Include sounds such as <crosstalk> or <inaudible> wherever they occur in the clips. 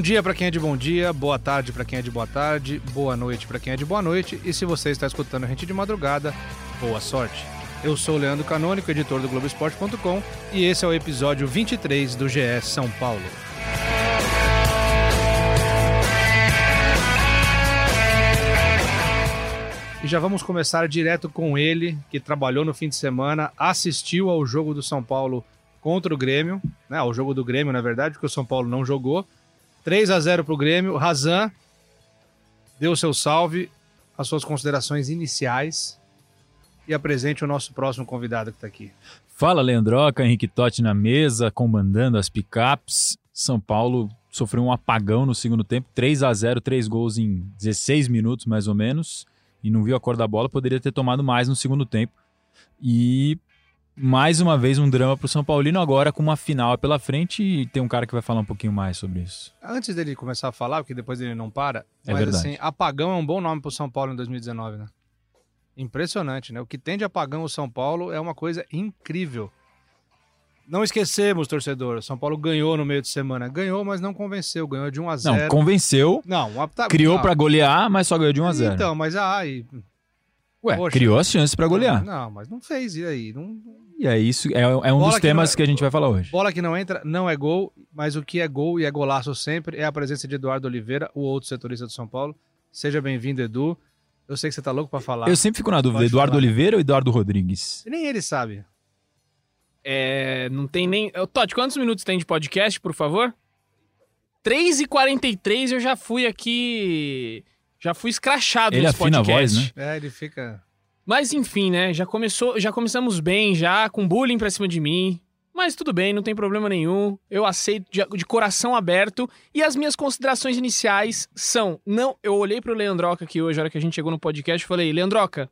Bom dia para quem é de bom dia, boa tarde para quem é de boa tarde, boa noite para quem é de boa noite e se você está escutando a gente de madrugada, boa sorte. Eu sou o Leandro Canônico, editor do Globoesporte.com e esse é o episódio 23 do GS São Paulo. E já vamos começar direto com ele, que trabalhou no fim de semana, assistiu ao jogo do São Paulo contra o Grêmio, né, ao jogo do Grêmio, na verdade, porque o São Paulo não jogou. 3 a 0 para o Grêmio. Razan deu seu salve, as suas considerações iniciais e apresente o nosso próximo convidado que está aqui. Fala, Leandroca, Henrique Totti na mesa, comandando as picapes. São Paulo sofreu um apagão no segundo tempo, 3 a 0 três gols em 16 minutos mais ou menos e não viu a cor da bola, poderia ter tomado mais no segundo tempo. E mais uma vez um drama para o São Paulino agora com uma final pela frente e tem um cara que vai falar um pouquinho mais sobre isso. Antes dele começar a falar, porque depois ele não para, é mas verdade. assim, apagão é um bom nome para o São Paulo em 2019, né? Impressionante, né? O que tem de apagão o São Paulo é uma coisa incrível. Não esquecemos, torcedor, São Paulo ganhou no meio de semana. Ganhou, mas não convenceu. Ganhou de 1 a 0 Não, convenceu, Não, tá- criou não. para golear, mas só ganhou de 1 a 0 Então, mas aí. Ué, poxa. criou as chances para golear. Não, mas não fez. E aí? Não, E é isso, é, é um Bola dos que temas não é- que a gente vai falar hoje. Bola que não entra não é gol, mas o que é gol e é golaço sempre é a presença de Eduardo Oliveira, o outro setorista do São Paulo. Seja bem-vindo, Edu. Eu sei que você tá louco pra falar. Eu sempre fico na dúvida, Pode Eduardo falar. Oliveira ou Eduardo Rodrigues? Nem ele sabe. É, não tem nem. Todd, quantos minutos tem de podcast, por favor? 3 e 43 eu já fui aqui. Já fui escrachado Ele nesse afina a podcast. voz, né? É, ele fica. Mas enfim, né? Já começou, já começamos bem, já com bullying pra cima de mim. Mas tudo bem, não tem problema nenhum. Eu aceito de, de coração aberto. E as minhas considerações iniciais são: não, eu olhei pro Leandroca aqui hoje, a hora que a gente chegou no podcast, falei: Leandroca,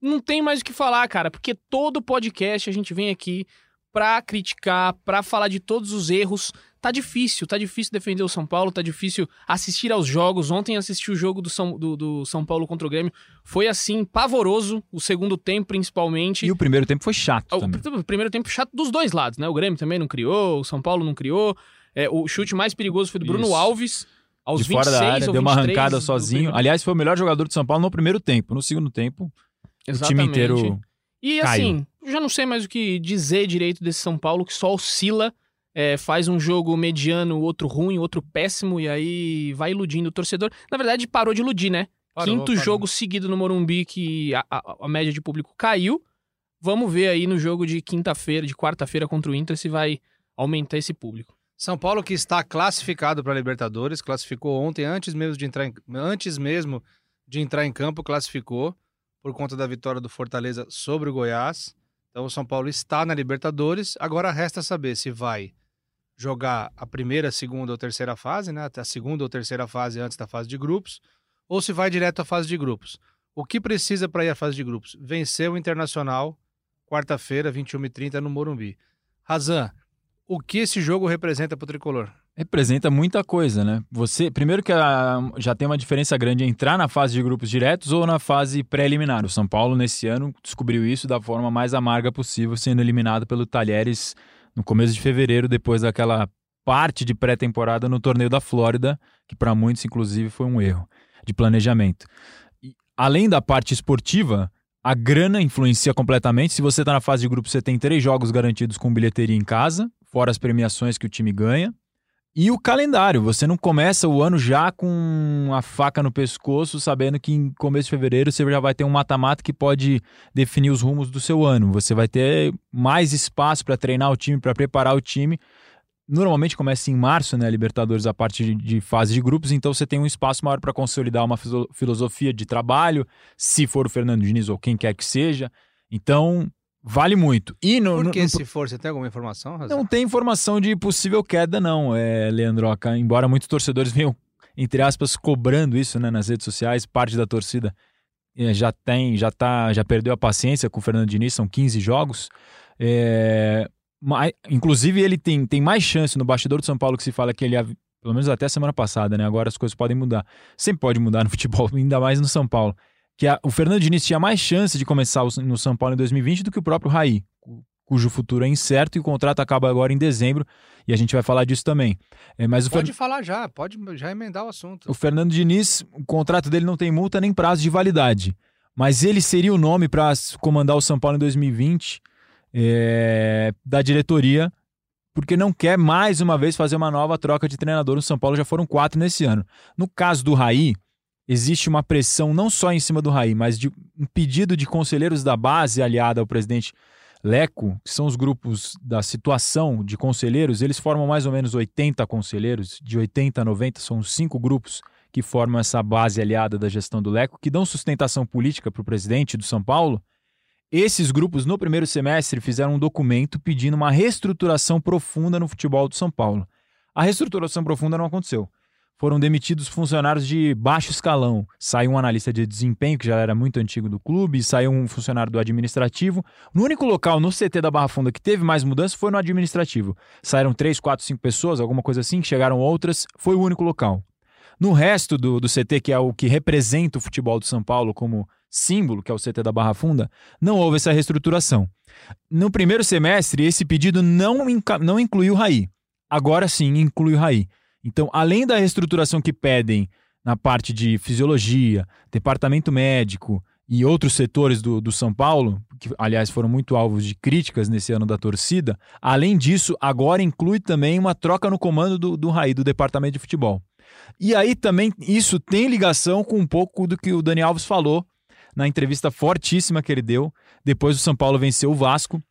não tem mais o que falar, cara, porque todo podcast a gente vem aqui pra criticar, pra falar de todos os erros. Tá difícil, tá difícil defender o São Paulo, tá difícil assistir aos jogos. Ontem assisti o jogo do São, do, do São Paulo contra o Grêmio. Foi assim, pavoroso, o segundo tempo principalmente. E o primeiro tempo foi chato O, também. pr- primeiro tempo chato dos dois lados, né? O Grêmio também não criou, o São Paulo não criou. É, o chute mais perigoso foi do Bruno Isso. Alves, aos de fora 26 da área, deu uma 23 arrancada do sozinho. Aliás, foi o melhor jogador de São Paulo no primeiro tempo. No segundo tempo, o time inteiro. E caiu. assim, já não sei mais o que dizer direito desse São Paulo, que só oscila, é, faz um jogo mediano, outro ruim, outro péssimo, e aí vai iludindo o torcedor. Na verdade, parou de iludir, né? Parou, Quinto parou. jogo seguido no Morumbi que a, a- a média de público caiu. Vamos ver aí no jogo de quinta-feira, de quarta-feira contra o Inter, se vai aumentar esse público. São Paulo que está classificado para Libertadores, classificou ontem antes mesmo de entrar em, antes mesmo de entrar em campo, classificou por conta da vitória do Fortaleza sobre o Goiás. Então o São Paulo está na Libertadores. Agora resta saber se vai jogar a primeira, segunda ou terceira fase, né? A segunda ou terceira fase antes da fase de grupos, ou se vai direto à fase de grupos. O que precisa para ir à fase de grupos? Vencer o Internacional quarta-feira, 21h30 no Morumbi. Razan, o que esse jogo representa para o tricolor? Representa muita coisa, né? Você, primeiro que a- já tem uma diferença grande entrar na fase de grupos diretos ou na fase pré-eliminar. O São Paulo, nesse ano, descobriu isso da forma mais amarga possível, sendo eliminado pelo Talheres no começo de fevereiro, depois daquela parte de pré-temporada no torneio da Flórida, que para muitos, inclusive, foi um erro de planejamento. E, além da parte esportiva, a grana influencia completamente. Se você está na fase de grupo, você tem três jogos garantidos com bilheteria em casa, fora as premiações que o time ganha. E o calendário, você não começa o ano já com a faca no pescoço, sabendo que em começo de fevereiro você já vai ter um mata-mata que pode definir os rumos do seu ano. Você vai ter mais espaço para treinar o time, para preparar o time. Normalmente começa em março, né, Libertadores, a parte de, fase de grupos, então você tem um espaço maior para consolidar uma filosofia de trabalho, se for o Fernando Diniz ou quem quer que seja. Então, vale muito. E no, Por no- que no- se for? Você tem alguma informação, Razan? não tem informação de possível queda, não, é, Leandroca. Embora muitos torcedores venham, entre aspas, cobrando isso né, nas redes sociais, parte da torcida eh, já tem, já tá, já perdeu a paciência com o Fernando Diniz, são 15 jogos. É, mas, inclusive, ele tem, tem mais chance no bastidor do São Paulo que se fala que ele, pelo menos até a semana passada, né? Agora as coisas podem mudar. Sempre pode mudar no futebol, <laughs> ainda mais no São Paulo. Que a- o Fernando Diniz tinha mais chance de começar o- no São Paulo em 2020 do que o próprio Raí. Cujo futuro é incerto e o contrato acaba agora em dezembro e a gente vai falar disso também. É, mas o, Fer- Pode falar já, pode já emendar o assunto. o Fernando Diniz, o contrato dele não tem multa nem prazo de validade, mas ele seria o nome para comandar o São Paulo em 2020 é, da diretoria, porque não quer mais uma vez fazer uma nova troca de treinador no São Paulo, já foram quatro nesse ano. No caso do Raí, existe uma pressão não só em cima do Raí, mas de um pedido de conselheiros da base aliada ao presidente Leco, que são os grupos da situação de conselheiros, eles formam mais ou menos 80 conselheiros, de 80 a 90, são os cinco grupos que formam essa base aliada da gestão do Leco, que dão sustentação política para o presidente do São Paulo. Esses grupos, no primeiro semestre, fizeram um documento pedindo uma reestruturação profunda no futebol do São Paulo. A reestruturação profunda não aconteceu. Foram demitidos funcionários de baixo escalão. Saiu um analista de desempenho, que já era muito antigo do clube, saiu um funcionário do administrativo. No único local no CT da Barra Funda que teve mais mudança foi no administrativo. Saíram três, quatro, cinco pessoas, alguma coisa assim, chegaram outras. Foi o único local. No resto do, do CT, que é o que representa o futebol do São Paulo como símbolo, que é o CT da Barra Funda, não houve essa reestruturação. No primeiro semestre, esse pedido não, não incluiu o Raí. Agora sim, inclui o Raí. Então, além da reestruturação que pedem na parte de fisiologia, departamento médico e outros setores do, do São Paulo, que aliás foram muito alvos de críticas nesse ano da torcida, além disso, agora inclui também uma troca no comando do, do do departamento de futebol. E aí também isso tem ligação com um pouco do que o Dani Alves falou na entrevista fortíssima que ele deu depois do São Paulo vencer o Vasco,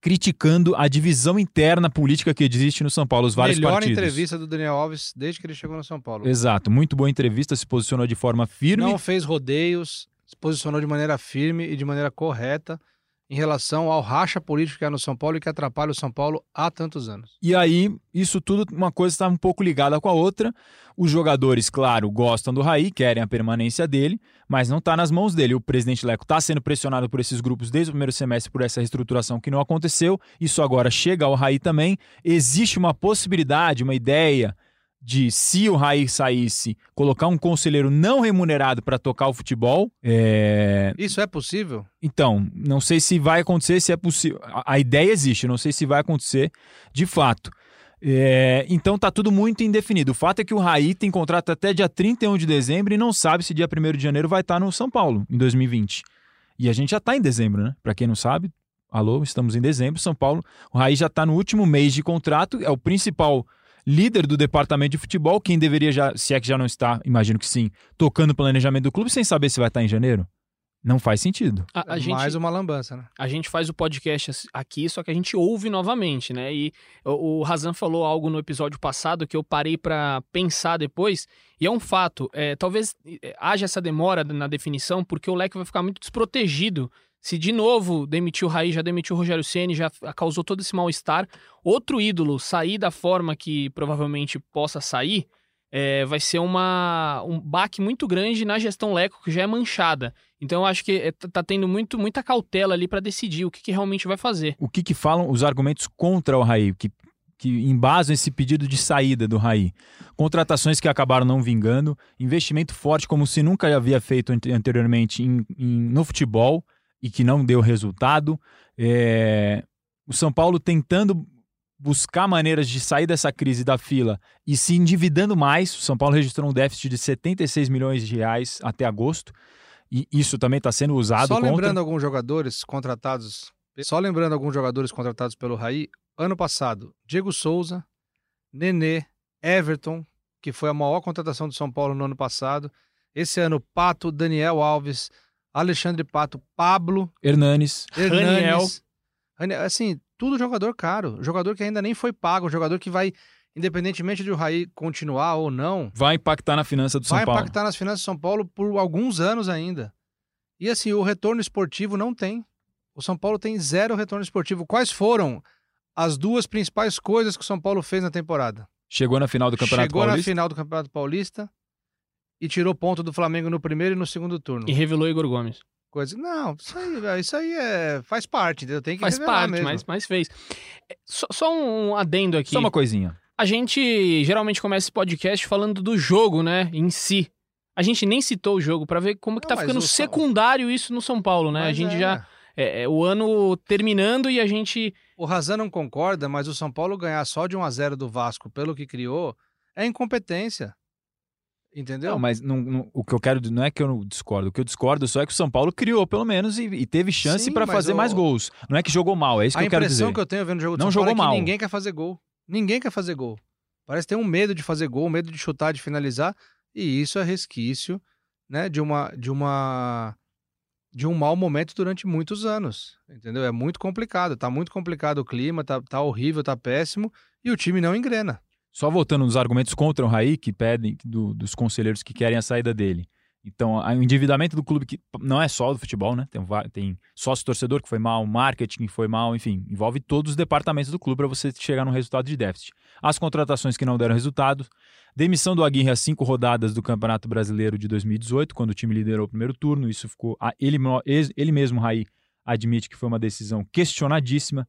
criticando a divisão interna política que existe no São Paulo, os vários Melhor partidos. entrevista do Daniel Alves desde que ele chegou no São Paulo. Exato, muito boa entrevista, se posicionou de forma firme. Não fez rodeios, se posicionou de maneira firme e de maneira correta em relação ao racha político que há no São Paulo e que atrapalha o São Paulo há tantos anos. E aí, isso tudo, uma coisa está um pouco ligada com a outra. Os jogadores, claro, gostam do Raí, querem a permanência dele, mas não está nas mãos dele. O presidente Leco está sendo pressionado por esses grupos desde o primeiro semestre por essa reestruturação que não aconteceu. Isso agora chega ao Raí também. Existe uma possibilidade, uma ideia de, se o Raí saísse, colocar um conselheiro não remunerado para tocar o futebol. É... Isso é possível? Então, não sei se vai acontecer, se é possível. A, a ideia existe, não sei se vai acontecer de fato. É, então tá tudo muito indefinido. O fato é que o Raí tem contrato até dia 31 de dezembro e não sabe se dia 1 de janeiro vai estar no São Paulo em 2020. E a gente já tá em dezembro, né? Para quem não sabe, alô, estamos em dezembro, São Paulo. O Raí já tá no último mês de contrato, é o principal líder do departamento de futebol, quem deveria já, se é que já não está, imagino que sim, tocando o planejamento do clube sem saber se vai estar em janeiro. Não faz sentido. A, a gente, Mais uma lambança, né? a gente faz o podcast as- aqui, só que a gente ouve novamente, né? E o, o Razan falou algo no episódio passado que eu parei pra pensar depois, e é um fato. É, talvez é, haja essa demora na definição, porque o Leque vai ficar muito desprotegido. Se de novo demitiu o Raí, já demitiu o Rogério Ceni, já causou todo esse mal-estar. Outro ídolo sair da forma que provavelmente possa sair, é, vai ser uma, um baque muito grande na gestão Leco, que já é manchada. Então eu acho que é, tá tá tendo muito, muita cautela ali pra decidir o que, que realmente vai fazer. o que, que falam os argumentos contra o Raí, que, que embasam esse pedido de saída do Raí. Contratações que acabaram não vingando, investimento forte como se nunca havia feito ante- anteriormente em- em- no futebol e que não deu resultado. É, o São Paulo tentando buscar maneiras de sair dessa crise da fila e se endividando mais. O São Paulo registrou um déficit de 76 milhões de reais até agosto. E isso também está sendo usado Só contra. lembrando alguns jogadores contratados, só lembrando alguns jogadores contratados pelo Raí, ano passado, Diego Souza, Nenê, Everton, que foi a maior contratação do São Paulo no ano passado. Esse ano, Pato, Daniel Alves, Alexandre Pato, Pablo, Hernanes. Hernanes. Raniel, Assim, tudo jogador caro. Jogador que ainda nem foi pago, jogador que vai, independentemente de o Raí continuar ou não, vai impactar na finança do São vai Paulo. impactar nas finanças do São Paulo por alguns anos ainda. E assim, o retorno esportivo não tem. O São Paulo tem zero retorno esportivo. Quais foram as duas principais coisas que o São Paulo fez na temporada? Chegou na final do Campeonato Chegou na Paulista. final do Campeonato Paulista e tirou ponto do Flamengo no primeiro e no segundo turno. E revelou Igor Gomes. Coisa... Não, isso aí, velho, isso aí é... faz parte, entendeu? Tem que Faz revelar parte, mesmo. mas, mas fez. Só, só um adendo aqui. Só uma coisinha. A gente geralmente começa esse podcast falando do jogo, né, em si. A gente nem citou o jogo pra ver como que Não, tá mas ficando o São- secundário isso no São Paulo, né? a Mas gente é. já é, é o ano terminando e a gente. O Razan não concorda, mas o São Paulo ganhar só de 1 a 0 do Vasco pelo que criou é incompetência. Entendeu? Não, mas não, não, o que eu quero não é que eu não discordo. O que eu discordo só é que o São Paulo criou, pelo menos, e, e teve chance para fazer o... mais gols. Não é que jogou mal, é isso que eu quero dizer. A impressão que eu tenho vendo o jogo do não São jogou Paulo mal. é que ninguém quer fazer gol. Ninguém quer fazer gol. Parece ter um medo de fazer gol, um medo de chutar, de finalizar, e isso é resquício, né, de uma de uma de um mau momento durante muitos anos, entendeu? É muito complicado, tá muito complicado o clima, tá, tá horrível, tá péssimo, e o time não engrena. Só voltando nos argumentos contra o Raí, que pedem do, dos conselheiros que querem a saída dele. Então, o endividamento do clube que não é só do futebol, né? Tem, tem sócio torcedor que foi mal, marketing que foi mal, enfim, envolve todos os departamentos do clube para você chegar num resultado de déficit. As contratações que não deram resultado, demissão do Aguirre às cinco rodadas do Campeonato Brasileiro de 2018, quando o time liderou o primeiro turno, isso ficou ele, ele mesmo, Raí, admite que foi uma decisão questionadíssima.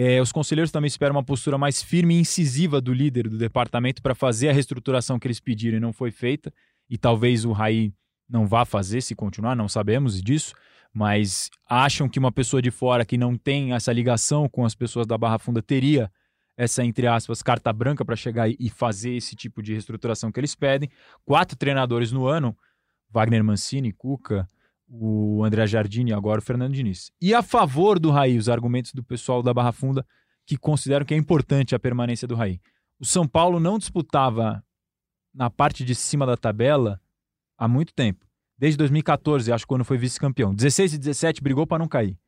É, os conselheiros também esperam uma postura mais firme e incisiva do líder do departamento para fazer a reestruturação que eles pediram e não foi feita. E talvez o Raí não vá fazer se continuar, não sabemos disso, mas acham que uma pessoa de fora que não tem essa ligação com as pessoas da Barra Funda teria essa, entre aspas, carta branca para chegar e fazer esse tipo de reestruturação que eles pedem. Quatro treinadores no ano, Wagner Mancini, Cuca, o André Jardini e agora o Fernando Diniz. E a favor do Raí, os argumentos do pessoal da Barra Funda que consideram que é importante a permanência do Raí. O São Paulo não disputava na parte de cima da tabela há muito tempo. Desde 2014, acho que quando foi vice-campeão. 16 e 17 brigou para não cair.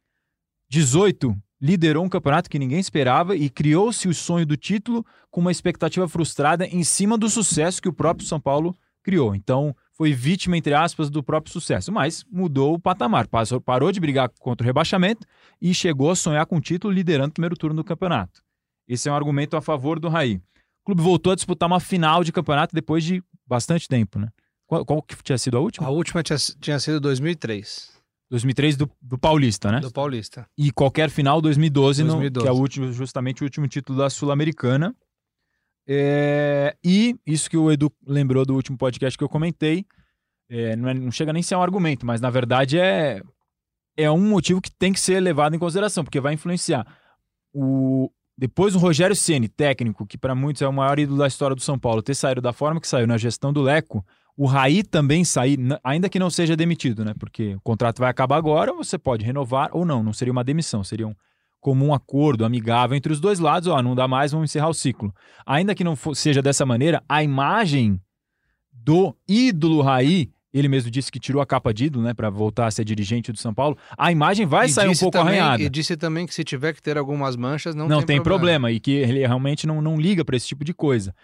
18 liderou um campeonato que ninguém esperava e criou-se o sonho do título com uma expectativa frustrada em cima do sucesso que o próprio São Paulo criou. Então, foi vítima, entre aspas, do próprio sucesso, mas mudou o patamar, passou, parou de brigar contra o rebaixamento e chegou a sonhar com o título liderando o primeiro turno do campeonato. Esse é um argumento a favor do Raí. O clube voltou a disputar uma final de campeonato depois de bastante tempo, né? Qual, qual que tinha sido a última? A última tinha, tinha sido 2003. 2003 do, do Paulista, né? Do Paulista. E qualquer final 2012, 2012. No, que é o último, justamente o último título da Sul-Americana. É, e isso que o Edu lembrou do último podcast que eu comentei, é, não, é, não, chega nem a ser um argumento, mas na verdade é, é um motivo que tem que ser levado em consideração, porque vai influenciar. O, depois o Rogério Ceni, técnico, que para muitos é o maior ídolo da história do São Paulo, ter saído da forma que saiu na gestão do Leco, o Raí também sair, ainda que não seja demitido, né? Porque o contrato vai acabar agora, você pode renovar ou não, não seria uma demissão, seria um comum acordo, amigável entre os dois lados, ó, não dá mais, vamos encerrar o ciclo. Ainda que não for, seja dessa maneira, a imagem do ídolo Raí, ele mesmo disse que tirou a capa de ídolo, né, para voltar a ser dirigente do São Paulo, a imagem vai e sair um pouco também, arranhada. E disse também que se tiver que ter algumas manchas, não, não tem, tem problema. problema. E que ele realmente não, não liga para esse tipo de coisa.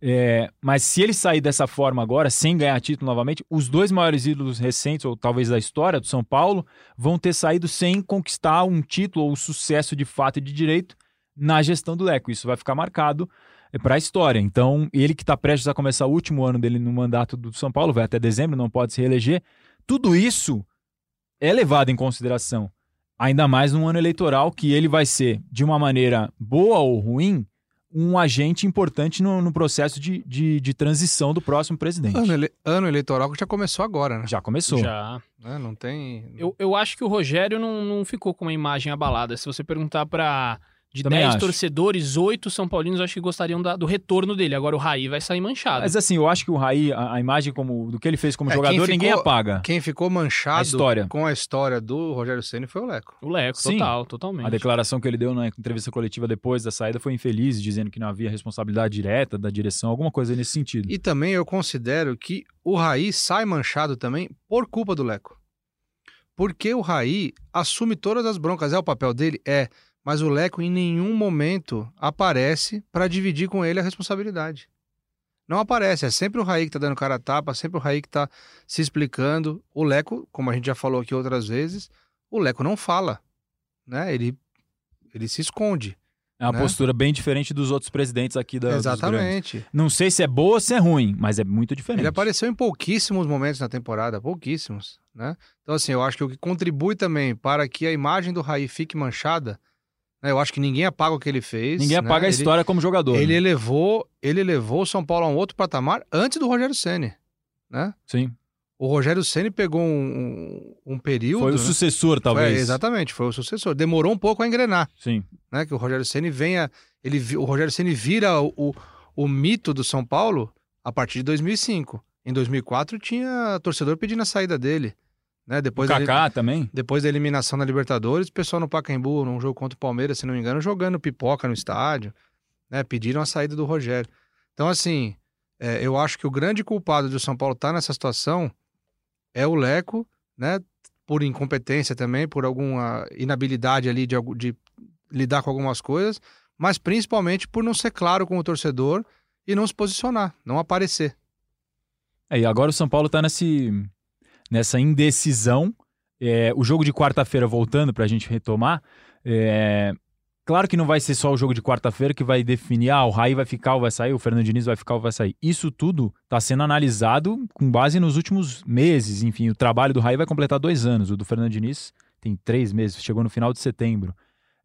É, mas se ele sair dessa forma agora, sem ganhar título novamente, os dois maiores ídolos recentes, ou talvez da história do São Paulo, vão ter saído sem conquistar um título ou sucesso de fato e de direito na gestão do Leco. Isso vai ficar marcado para a história. Então, ele que está prestes a começar o último ano dele no mandato do São Paulo, vai até dezembro, não pode se reeleger. Tudo isso é levado em consideração. Ainda mais num ano eleitoral que ele vai ser, de uma maneira boa ou ruim, um agente importante no, no processo de, de, de, transição do próximo presidente. Ano, ele, ano, eleitoral que já começou agora, né? Já começou. Já. É, não tem. Eu, eu acho que o Rogério não, não ficou com uma imagem abalada. Se você perguntar para de 10 torcedores, 8 São Paulinos acho que gostariam da, do retorno dele. Agora o Raí vai sair manchado. Mas assim, eu acho que o Raí, a, a imagem como, do que ele fez como é, jogador, ficou, ninguém apaga. Quem ficou manchado a história. com a história do Rogério Ceni foi o Leco. O Leco, Sim. total, totalmente. A declaração que ele deu na entrevista coletiva depois da saída foi infeliz, dizendo que não havia responsabilidade direta da direção, alguma coisa nesse sentido. E também eu considero que o Raí sai manchado também por culpa do Leco. Porque o Raí assume todas as broncas. É o papel dele? É mas o Leco em nenhum momento aparece para dividir com ele a responsabilidade. Não aparece, é sempre o Raí que está dando cara a tapa, sempre o Raí que está se explicando. O Leco, como a gente já falou aqui outras vezes, o Leco não fala, né? Ele, ele se esconde. É uma né? postura bem diferente dos outros presidentes aqui da Exatamente. Não sei se é boa ou se é ruim, mas é muito diferente. Ele apareceu em pouquíssimos momentos na temporada, pouquíssimos, né? Então assim, eu acho que o que contribui também para que a imagem do Raí fique manchada eu acho que ninguém apaga o que ele fez. Ninguém né? apaga a história como jogador. Ele né? elevou, ele levou o São Paulo a um outro patamar antes do Rogério Ceni, né? Sim. O Rogério Ceni pegou um, um, período. Foi o né? sucessor, talvez. Foi, exatamente, foi o sucessor. Demorou um pouco a engrenar, Sim. né? Que o Rogério Ceni venha, ele, o Rogério Ceni vira o, o, o mito do São Paulo a partir de 2005. Em 2004 tinha torcedor pedindo a saída dele, né? O Depois ele- Kaká também. depois da eliminação da Libertadores, o pessoal no Pacaembu, num jogo contra o Palmeiras, se não me engano, jogando pipoca no estádio, né? Pediram a saída do Rogério. Então, assim, é, eu acho que o grande culpado de o São Paulo estar nessa situação é o Leco, né? Por incompetência também, por alguma inabilidade ali de, de lidar com algumas coisas, mas principalmente por não ser claro com o torcedor e não se posicionar, não aparecer. É, e agora o São Paulo tá nesse, nessa indecisão. É, o jogo de quarta-feira, voltando pra gente retomar, é, claro que não vai ser só o jogo de quarta-feira que vai definir, ah, o Raí vai ficar ou vai sair, o Fernando Diniz vai ficar ou vai sair. Isso tudo tá sendo analisado com base nos últimos meses. Enfim, o trabalho do Raí vai completar dois anos, o do Fernando Diniz tem três meses, chegou no final de setembro.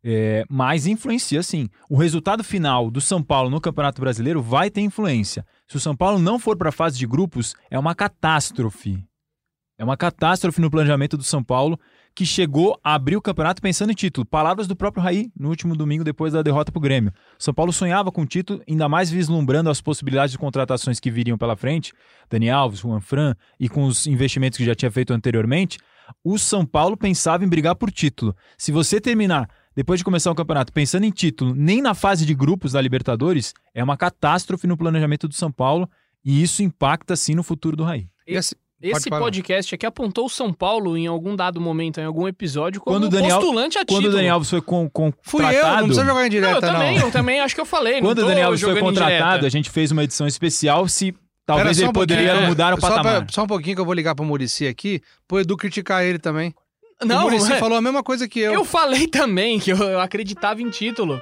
É, mas influencia sim. O resultado final do São Paulo no Campeonato Brasileiro vai ter influência. Se o São Paulo não for para a fase de grupos, é uma catástrofe. É uma catástrofe no planejamento do São Paulo, que chegou a abrir o campeonato pensando em título. Palavras do próprio Raí no último domingo, depois da derrota para o Grêmio. São Paulo sonhava com o título, ainda mais vislumbrando as possibilidades de contratações que viriam pela frente, Dani Alves, Juan Fran, e com os investimentos que já tinha feito anteriormente. O São Paulo pensava em brigar por título. Se você terminar depois de começar o campeonato, pensando em título, nem na fase de grupos da Libertadores, é uma catástrofe no planejamento do São Paulo e isso impacta sim no futuro do Raí. E assim, Esse podcast aqui apontou o São Paulo em algum dado momento, em algum episódio, como Quando o Daniel- postulante a Quando título. o Daniel Alves foi com, com fui eu, não precisa jogar em Não, direta, eu não. também, eu também acho que eu falei. não Quando o Daniel Alves foi contratado, a gente fez uma edição especial se talvez Pera, ele um poderia é, mudar o Só, patamar. pra- só um pouquinho que eu vou ligar pro Murici aqui, pro Edu criticar ele também. o Não, Murici é- falou a mesma coisa que eu. Eu falei também que eu, eu acreditava em título.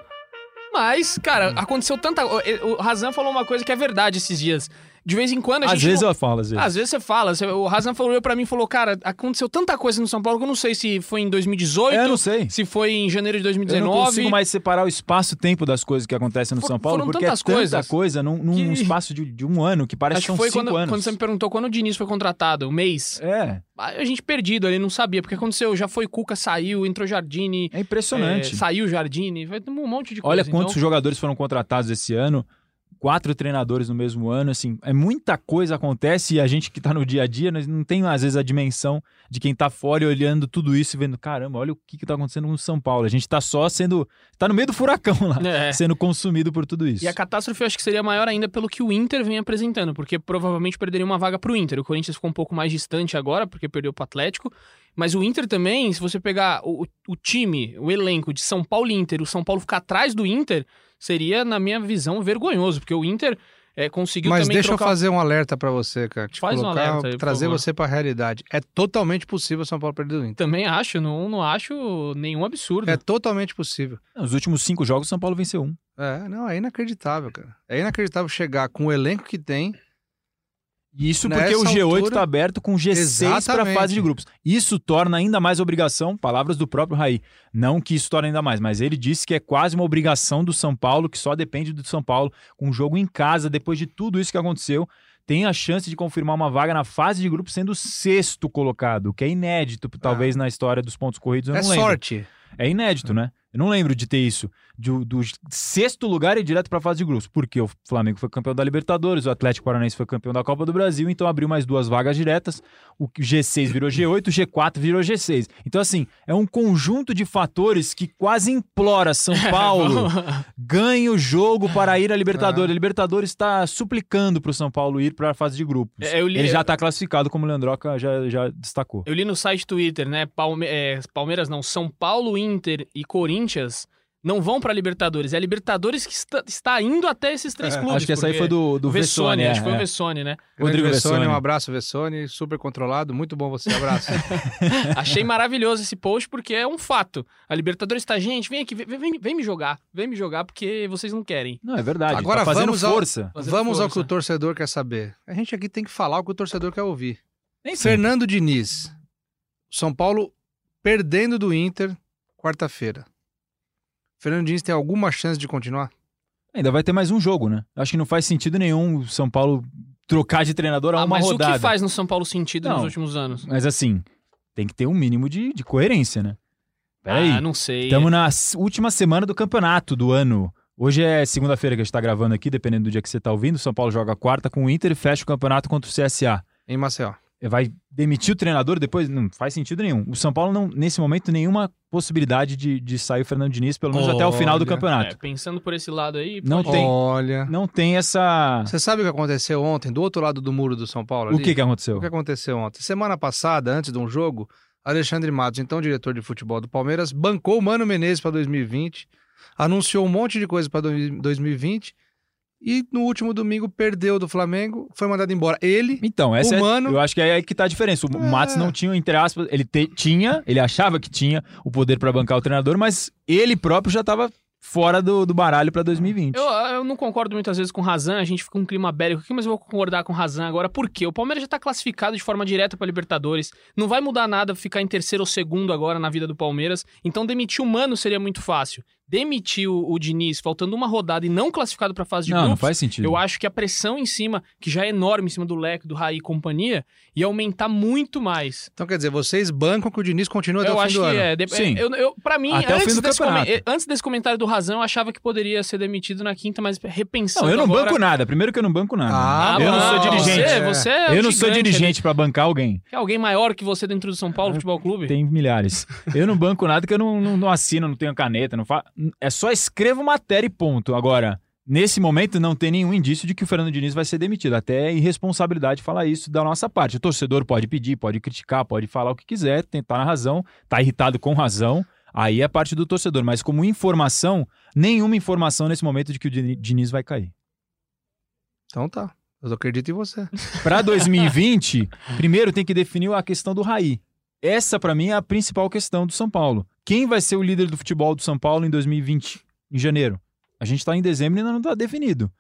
Mas, cara, aconteceu tanta. O, o Razan falou uma coisa que é verdade esses dias. De vez em quando a Às gente. vezes não- eu falo, às vezes. Às vezes você fala, o Razan falou pra mim falou, cara, aconteceu tanta coisa no São Paulo que eu não sei se foi em 2018, É, eu não sei. se foi em janeiro de Eu não 2019. consigo mais separar o espaço-tempo das coisas que acontecem no For- São Paulo, foram porque tantas é tanta coisas coisa num, num que- <laughs> espaço de, de um ano, que parece Acho que são foi cinco quando, anos. quando você me perguntou quando o Diniz foi contratado, um mês. É, A gente perdido ali, não sabia, porque aconteceu, já foi Cuca, saiu, entrou Jardine, é impressionante. é, saiu Jardine, vai ter um monte de coisa. Olha quantos então, jogadores foram contratados esse ano. Quatro treinadores no mesmo ano, assim, é muita coisa acontece e a gente que tá no dia a dia não tem às vezes a dimensão de quem tá fora e olhando tudo isso e vendo, caramba, olha o que que tá acontecendo no São Paulo. A gente tá só sendo, tá no meio do furacão lá, É. sendo consumido por tudo isso. E a catástrofe eu acho que seria maior ainda pelo que o Inter vem apresentando, porque provavelmente perderia uma vaga pro Inter. O Corinthians ficou um pouco mais distante agora, porque perdeu pro Atlético. Mas o Inter também, se você pegar o, o time, o elenco de São Paulo e Inter, o São Paulo ficar atrás do Inter, seria, na minha visão, vergonhoso, porque o Inter é, conseguiu Mas também deixa trocar... eu fazer um alerta pra você, cara. Te Faz um colocar, alerta aí, trazer você pra realidade. É totalmente possível o São Paulo perder do Inter. Também acho, não, não acho nenhum absurdo. É totalmente possível. Nos últimos cinco jogos, o São Paulo venceu um. É, não, é inacreditável, cara. É inacreditável chegar com o elenco que tem. Isso porque Nessa o G8 altura- está aberto com G6 para a fase de grupos. Isso torna ainda mais obrigação, palavras do próprio Raí. Não que isso torne ainda mais, mas ele disse que é quase uma obrigação do São Paulo, que só depende do São Paulo, com um jogo em casa, depois de tudo isso que aconteceu, tem a chance de confirmar uma vaga na fase de grupos sendo o sexto colocado, que é inédito, talvez na história dos pontos corridos. Eu é não lembro. sorte. É inédito, né? Eu não lembro de ter isso. Do, do sexto lugar e direto para a fase de grupos. Porque o Flamengo foi campeão da Libertadores, o Atlético Paranaense foi campeão da Copa do Brasil, então abriu mais duas vagas diretas. O G6 virou G8, o G4 virou G6. Então, assim, é um conjunto de fatores que quase implora São <laughs> Paulo ganhe o jogo para ir à Libertadores. É. A Libertadores está suplicando para o São Paulo ir para a fase de grupos. É, eu li- Ele já está classificado, como o Leandroca já, já destacou. Eu li no site Twitter, né? Palme- é, Palmeiras não, São Paulo, Inter e Corinthians não vão pra Libertadores. É a Libertadores que está, está indo até esses três É, clubes. Acho que essa aí foi do, do Vessone, Vessone. é, acho que foi o é. Vessone, né? Rodrigo Vessone, Vessone. um abraço, Vessone. Super controlado. Muito bom você. Abraço. <laughs> Achei maravilhoso esse post porque é um fato. A Libertadores tá, gente, vem aqui, vem, vem- vem me jogar. Vem me jogar porque vocês não querem. Não, é verdade. Agora tá fazendo vamos ao- força. Fazendo Vamos ao força. que o torcedor quer saber. A gente aqui tem que falar o que o torcedor quer ouvir. Fernando Diniz. São Paulo perdendo do Inter quarta-feira. Fernando Diniz tem alguma chance de continuar? Ainda vai ter mais um jogo, né? Acho que não faz sentido nenhum o São Paulo trocar de treinador a Ah, uma mas rodada. o que faz no São Paulo sentido Não. nos últimos anos? Mas assim, tem que ter um mínimo de, de coerência, né? Peraí. Ah, não sei. Estamos na última semana do campeonato do ano. Hoje é segunda-feira que a gente tá gravando aqui, dependendo do dia que você tá ouvindo. São Paulo joga quarta com o Inter e fecha o campeonato contra o CSA. Em Maceió. Vai demitir o treinador depois? Não faz sentido nenhum. O São Paulo, não, nesse momento, nenhuma possibilidade de, de sair o Fernando Diniz, pelo menos até o final do Olha. É, campeonato. pensando por esse lado aí, Não pode- tem. Olha. Não tem essa. Você sabe o que aconteceu ontem, do outro lado do muro do São Paulo? O ali? que, que aconteceu? O que aconteceu ontem? Semana passada, antes de um jogo, Alexandre Matos, então diretor de futebol do Palmeiras, bancou o Mano Menezes para 2020, anunciou um monte de coisa para 2020 e no último domingo perdeu do Flamengo, foi mandado embora. Ele, Então, essa O é, Mano- eu acho que é aí que tá a diferença. O É. Matos não tinha, entre aspas, ele te- tinha, ele achava que tinha o poder para bancar o treinador, mas ele próprio já tava fora do, do baralho para 2020. Eu, eu não concordo muitas vezes com o Razan, a gente fica com um clima bélico aqui, mas eu vou concordar com o Razan agora. Por quê? O Palmeiras já tá classificado de forma direta pra Libertadores. Não vai mudar nada ficar em terceiro ou segundo agora na vida do Palmeiras. Então demitir o Mano seria muito fácil. Demitir o, o Diniz faltando uma rodada e não classificado pra fase de não, não grupos, faz sentido. eu acho que a pressão em cima, que já é enorme em cima do Leque, do Raí e companhia, ia aumentar muito mais. então quer dizer, vocês bancam que o Diniz continua até eu o fim acho do que ano. é. De- Sim. Eu, eu, pra mim, Até o fim antes, do desse campeonato. antes desse comentário do Razão, eu achava que poderia ser demitido na quinta, mas repensando. Não, eu não agora- banco nada. Primeiro que eu não banco nada. Ah, eu não sou dirigente. Você, você é eu não sou dirigente para bancar alguém. Tem alguém maior que você dentro do São Paulo Futebol Clube? Tem milhares. Eu não banco nada que eu não, não, não assino, não tenho caneta, não fa... É só escrevo matéria e ponto. Agora, nesse momento, não tem nenhum indício de que o Fernando Diniz vai ser demitido. Até é irresponsabilidade falar isso da nossa parte. O torcedor pode pedir, pode criticar, pode falar o que quiser, tentar na razão, tá irritado com razão. Aí é parte do torcedor. Mas como informação, nenhuma informação nesse momento de que o Dini- Diniz vai cair. Então tá. Eu acredito em você. <laughs> Para 2020, primeiro tem que definir a questão do Raí. Essa, para mim, é a principal questão do São Paulo. Quem vai ser o líder do futebol do São Paulo em 2020, em janeiro? A gente está em dezembro e ainda não está definido.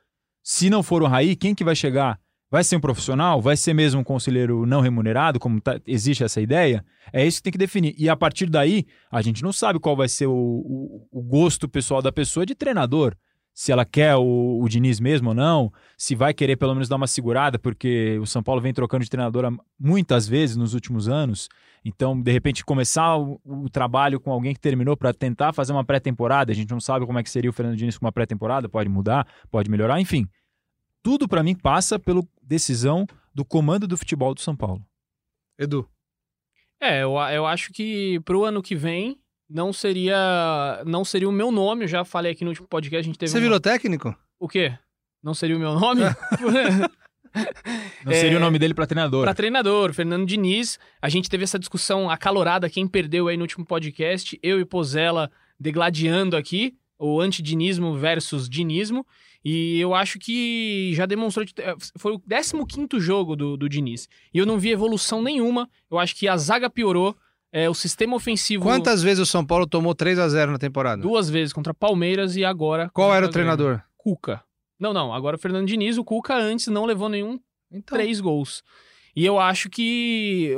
Se não for o Raí, quem que vai chegar? Vai ser um profissional? Vai ser mesmo um conselheiro não remunerado, como tá- existe essa ideia? É isso que tem que definir. E a partir daí, a gente não sabe qual vai ser o, o- o gosto pessoal da pessoa de treinador. Se ela quer o, o Diniz mesmo ou não, se vai querer pelo menos dar uma segurada, porque o São Paulo vem trocando de treinador muitas vezes nos últimos anos. Então, de repente, começar o, o trabalho com alguém que terminou para tentar fazer uma pré-temporada. A gente não sabe como é que seria o Fernando Diniz com uma pré-temporada, pode mudar, pode melhorar, enfim. Tudo para mim passa pela decisão do comando do futebol do São Paulo. Edu. É, eu, eu acho que pro ano que vem não seria não seria o meu nome. Eu já falei aqui no último podcast, a gente teve Você uma- virou técnico? O quê? Não seria o meu nome? <laughs> <laughs> Não É, seria o nome dele para treinador. Para treinador, Fernando Diniz. A gente teve essa discussão acalorada, quem perdeu aí no último podcast, eu e Pozella degladiando aqui, o antidinismo versus dinismo. E eu acho que já demonstrou. eh, Foi o 15 jogo do, do Diniz. E eu não vi evolução nenhuma. Eu acho que a zaga piorou. É, o sistema ofensivo. Quantas vezes o São Paulo tomou 3 a 0 na temporada? Duas vezes contra Palmeiras e agora. Qual era o Grêmio. treinador? Cuca. Não, não. Agora o Fernando Diniz, o Cuca antes não levou nenhum Então. três gols. E eu acho que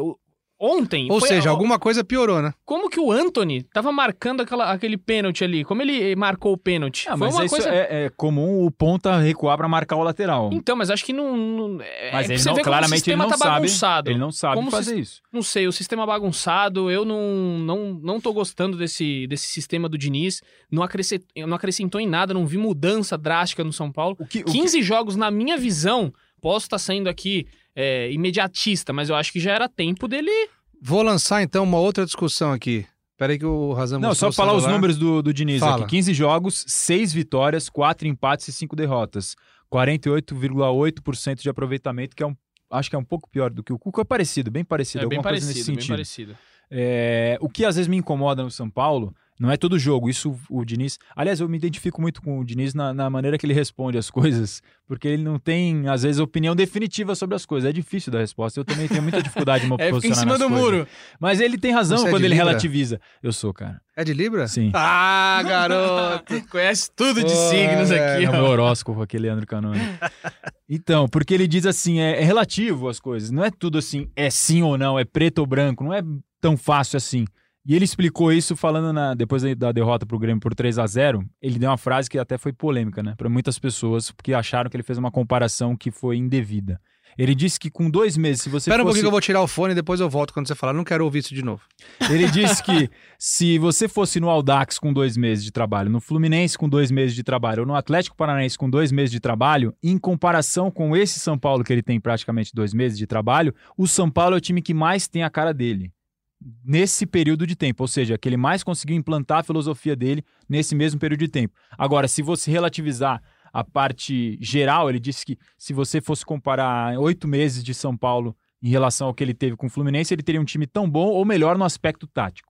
ontem. Ou foi- seja, ó, alguma coisa piorou, né? Como que o Anthony tava marcando aquela, aquele pênalti ali? Como ele marcou o pênalti? Ah, Foi mas uma isso coisa. é, é comum o ponta recuar para marcar o lateral. Então, mas acho que não. não- é, Mas é ele não, claramente ele sistema não tá sabe. bagunçado. Ele não sabe Como fazer isso. Não sei, o sistema bagunçado, eu não, não, não tô gostando desse, desse sistema do Diniz. Não acrescentou, não acrescentou em nada, não vi mudança drástica no São Paulo. O que, o que- 15 jogos, na minha visão, posso estar sendo aqui é, imediatista, mas eu acho que já era tempo dele. Vou lançar então uma outra discussão aqui. Peraí que o Razão Não, só falar os números do, do Diniz Fala. aqui. 15 jogos, 6 vitórias, 4 empates e 5 derrotas. 48,8% de aproveitamento, que é um, acho que é um pouco pior do que o Cuca. É parecido, bem parecido. É bem alguma coisa parecido, nesse bem sentido. parecido. É, o que às vezes me incomoda no São Paulo não é todo jogo. Isso o Diniz. Aliás, eu me identifico muito com o Diniz na, na maneira que ele responde as coisas, porque ele não tem, às vezes, opinião definitiva sobre as coisas. É difícil dar resposta. Eu também tenho muita dificuldade de me <laughs> É, fica em posicionar cima do coisas. muro. Mas ele tem razão Você é quando ele Libra? relativiza. Eu sou, cara. É de Libra? Sim. Ah, garoto! <laughs> Conhece tudo de signos aqui, É o meu horóscopo aqui, Leandro Canoni. Então, porque ele diz assim, é, é relativo as coisas. Não é tudo assim, é sim ou não, é preto ou branco. Não é tão fácil assim. E ele explicou isso falando na, depois da- derrota pro Grêmio por 3 a 0 Ele deu uma frase que até foi polêmica, né? Para muitas pessoas, porque acharam que ele fez uma comparação que foi indevida. Ele disse que com dois meses, se você Espera um fosse... pouquinho que eu vou tirar o fone e depois eu volto quando você falar. Não quero ouvir isso de novo. Ele disse que se você fosse no Aldax com dois meses de trabalho, no Fluminense com dois meses de trabalho, ou no Atlético Paranaense com dois meses de trabalho, em comparação com esse São Paulo que ele tem praticamente dois meses de trabalho, o São Paulo é o time que mais tem a cara dele nesse período de tempo, ou seja, que ele mais conseguiu implantar a filosofia dele nesse mesmo período de tempo. Agora, se você relativizar a parte geral, ele disse que se você fosse comparar oito meses de São Paulo em relação ao que ele teve com o Fluminense, ele teria um time tão bom ou melhor no aspecto tático.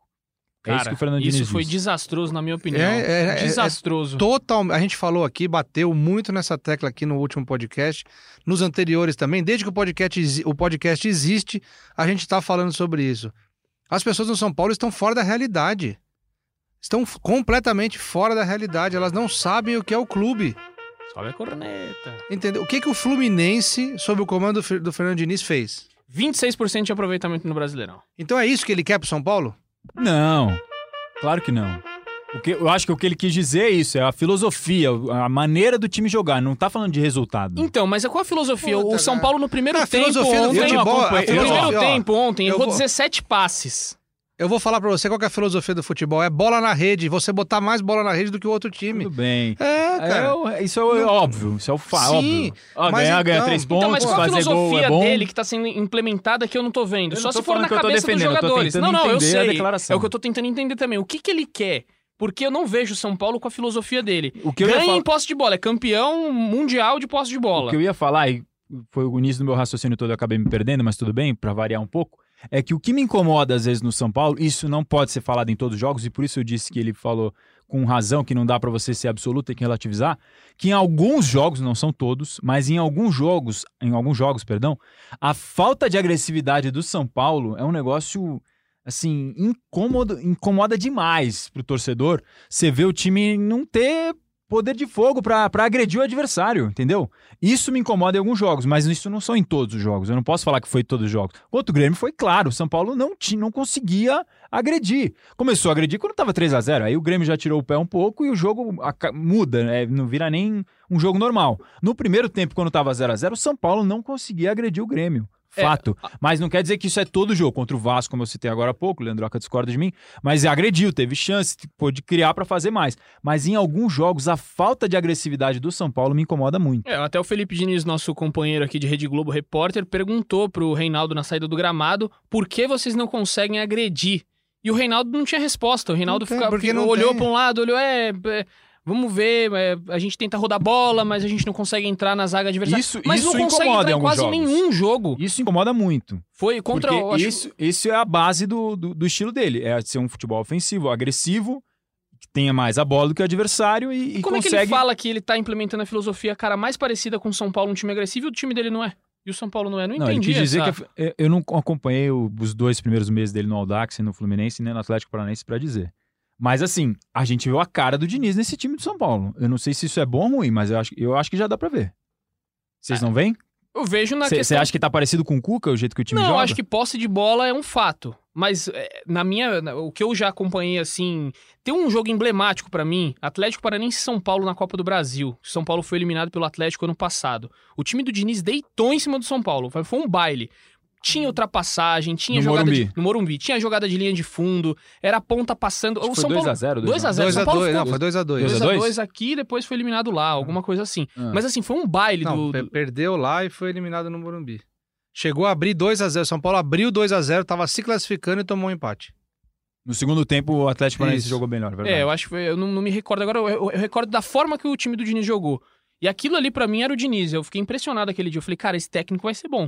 é isso que o Fernando Diniz isso foi desastroso, na minha opinião. É, é, é, desastroso. Total, a gente falou aqui, bateu muito nessa tecla aqui no último podcast, nos anteriores também, desde que o podcast, o podcast existe, a gente está falando sobre isso. As pessoas no São Paulo estão fora da realidade. Estão completamente fora da realidade, elas não sabem o que é o clube. Sobe a corneta. Entendeu? O que, que o Fluminense, sob o comando do Fernando Diniz, fez? 26% de aproveitamento no Brasileirão. Então é isso que ele quer pro São Paulo? Não, claro que não. O que, eu acho que o que ele quis dizer é isso, é a filosofia, a maneira do time jogar, não tá falando de resultado. Então, mas qual a filosofia? Puta, o São cara. Paulo no primeiro A tempo filosofia do ontem... futebol, no a primeiro filosofia, ó, tempo ontem, eu errou vou- 17 passes. Eu vou falar pra você qual que é a filosofia do futebol. É bola na rede, você botar mais bola na rede do que o outro time. Tudo bem. É, É, cara. o- isso é óbvio, isso é o fa Sim, óbvio. Ganhar, ganhar então- três Então, pontos, Então, mas qual a fazer gol filosofia é bom. dele que tá sendo implementada que eu não tô vendo? Eu Só não tô se for na cabeça dos jogadores. Não, não, eu sei. declaração. É o que eu tô tentando entender também. O que que ele quer? Porque eu não vejo o São Paulo com a filosofia dele. O que eu Ganha em posse de bola, é campeão mundial de posse de O bola. que eu ia falar, e foi o início do meu raciocínio todo, eu acabei me perdendo, mas tudo bem, pra variar um pouco, é que o que me incomoda às vezes no São Paulo, isso não pode ser falado em todos os jogos, e por isso eu disse que ele falou com razão que não dá pra você ser absoluto, tem que relativizar, que em alguns jogos, não são todos, mas em alguns jogos, em alguns jogos, perdão, a falta de agressividade do São Paulo é um negócio assim, incômodo, incomoda demais pro torcedor. Você vê o time não ter poder de fogo pra agredir o adversário, entendeu? Isso me incomoda em alguns jogos, mas isso não são em todos os jogos. Eu não posso falar que foi em todos os jogos. Contra o Grêmio foi claro, o São Paulo não, tinha, não conseguia agredir. Começou a agredir quando tava 3 a 0 aí o Grêmio já tirou o pé um pouco e o jogo muda, né? não vira nem um jogo normal. No primeiro tempo, quando tava 0 a 0 o São Paulo não conseguia agredir o Grêmio. É, Fato. Mas não quer dizer que isso é todo jogo. Contra o Vasco, como eu citei agora há pouco, o Leandroca discorda de mim, mas agrediu, teve chance, pôde criar pra fazer mais. Mas em alguns jogos, a falta de agressividade do São Paulo me incomoda muito. É, até o Felipe Diniz, nosso companheiro aqui de Rede Globo Repórter, perguntou pro Reinaldo na saída do gramado por que vocês não conseguem agredir. E o Reinaldo não tinha resposta. O Reinaldo tem, fica- porque fica- não olhou pra um lado, olhou, é. é, Vamos ver, é, a gente tenta rodar bola, mas a gente não consegue entrar na zaga adversária. Isso, mas isso não consegue incomoda entrar em em alguns quase jogos. nenhum jogo. Isso incomoda muito. Foi contra eu acho- isso, isso é a base do, do, do estilo dele. É ser um futebol ofensivo, agressivo, que tenha mais a bola do que o adversário e, e Como é que consegue... ele fala que ele tá implementando a filosofia, cara, mais parecida com o São Paulo, um time agressivo, e o time dele não é? E o São Paulo não é? Não Não, entendi dizer essa... que eu- eu não acompanhei o- os dois primeiros meses dele no Audax e no Fluminense, nem no Atlético Paranaense pra dizer. Mas assim, a gente viu a cara do Diniz nesse time do São Paulo. Eu não sei se isso é bom ou ruim, mas eu acho, eu acho que já dá pra ver. Vocês não veem? Eu vejo na Você questão... acha que tá parecido com o Cuca, o jeito que o time não, joga? eu acho que posse de bola é um fato. Mas é, na minha, na- o que eu já acompanhei assim, tem um jogo emblemático pra mim, Atlético Paranaense e São Paulo na Copa do Brasil. São Paulo foi eliminado pelo Atlético ano passado. O time do Diniz deitou em cima do São Paulo, foi, foi um baile. Tinha ultrapassagem, tinha No jogada Morumbi. de, no Morumbi, tinha jogada de linha de fundo, era a ponta passando. Acho o São foi Paulo 2x0. 2x0. 2 São a Paulo 2 ficou não, foi 2 a 2 2 a 2? 2x2 aqui e depois foi eliminado lá, alguma coisa assim. Ah. Mas assim, foi um baile Não, do, do- perdeu lá e foi eliminado no Morumbi. Chegou a abrir 2 a 0 São Paulo abriu 2 a 0 tava se classificando e tomou um empate. No segundo tempo, o Atlético Paranaense jogou melhor, verdade. É, eu acho que eu não, não me recordo agora, eu, eu- eu recordo da forma que o time do Diniz jogou. E aquilo ali pra mim era o Diniz. Eu fiquei impressionado aquele dia. Eu falei, cara, esse técnico vai ser bom.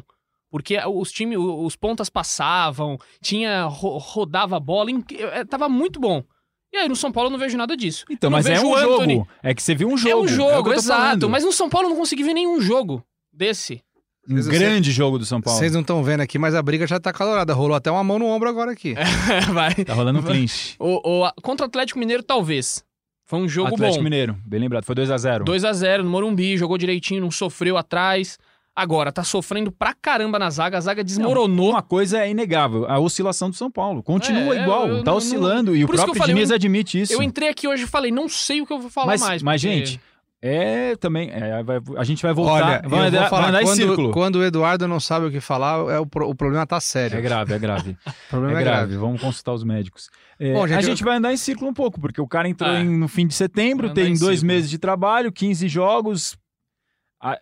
Porque os times, os pontas passavam, tinha ro- rodava a bola, eh, tava muito bom. E aí no São Paulo eu não vejo nada disso. Então, mas é um jogo. É que você viu um jogo. É um o jogo, tô exato. falando. Mas no São Paulo eu não consegui ver nenhum jogo desse. Um Vocês- grande jogo do São Paulo. Vocês não estão vendo aqui, mas a briga já tá calorada. Rolou até uma mão no ombro agora aqui. <laughs> vai. Tá rolando um clinch. O, o- contra o Atlético Mineiro, talvez. Foi um jogo Atlético bom. Mineiro, bem lembrado. Foi 2x0. 2 a 0 no Morumbi, jogou direitinho, não sofreu atrás. Agora, tá sofrendo pra caramba na zaga, a zaga desmoronou. Uma coisa é inegável, a oscilação do São Paulo. Continua É, igual, eu- eu tá não- oscilando. E o próprio falei, Diniz eu- admite isso. Eu entrei aqui hoje e falei, não sei o que eu vou falar mas, mais. mas, porque- gente, É, também. é, vai- a gente vai voltar. Olha, vai eu andar, vou falar, vai andar em quando, círculo. quando o Eduardo não sabe o que falar, é o, pro- o problema tá sério. É grave, é grave. <laughs> O É problema é, grave. grave. Vamos consultar os médicos. É, Bom, gente, a eu- gente vai andar em círculo um pouco, porque o cara entrou Ah, em- no fim de setembro, tem em dois círculo. meses de trabalho, 15 jogos.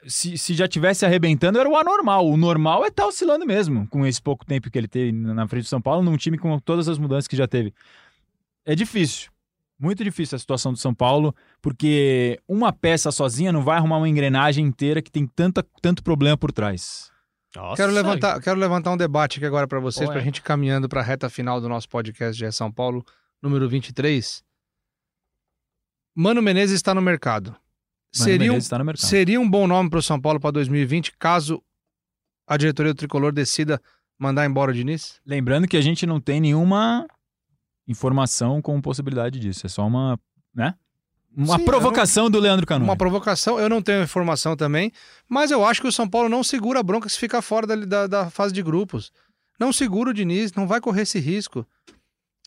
Se, se já tivesse arrebentando, era o anormal. O normal é estar oscilando mesmo, com esse pouco tempo que ele teve na frente do São Paulo, num time com todas as mudanças que já teve. É difícil. Muito difícil a situação do São Paulo, porque uma peça sozinha não vai arrumar uma engrenagem inteira que tem tanta, tanto problema por trás. Nossa, Quero levantar, quero levantar um debate aqui agora para vocês, Qual é? pra gente ir caminhando para a reta final do nosso podcast de São Paulo, número 23. Mano Menezes está no mercado. Mano Seria um, seria um bom nome para o São Paulo para 2020, caso a diretoria do Tricolor decida mandar embora o Diniz? Lembrando que a gente não tem nenhuma informação com possibilidade disso. É só uma, né? Uma Sim, provocação do Leandro Canu. Uma provocação, eu não tenho informação também, mas eu acho que o São Paulo não segura a bronca se ficar fora da, da, da fase de grupos. Não segura o Diniz, não vai correr esse risco.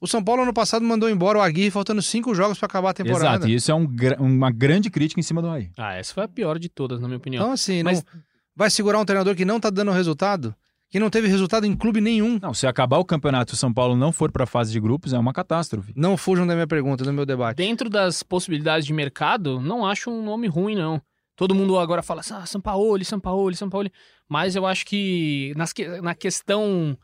O São Paulo ano passado mandou embora o Aguirre faltando cinco jogos para acabar a temporada. Exato, e isso é um uma grande crítica em cima do Raí. Ah, essa foi a pior de todas, na minha opinião. Então, assim, Mas- não vai segurar um treinador que não tá dando resultado? Que não teve resultado em clube nenhum? Não, se acabar o campeonato e o São Paulo não for para a fase de grupos, é uma catástrofe. Não fujam da minha pergunta, do meu debate. Dentro das possibilidades de mercado, não acho um nome ruim, não. Todo mundo agora fala assim, ah, Sampaoli, Sampaoli, Sampaoli. Mas eu acho que nas que- na questão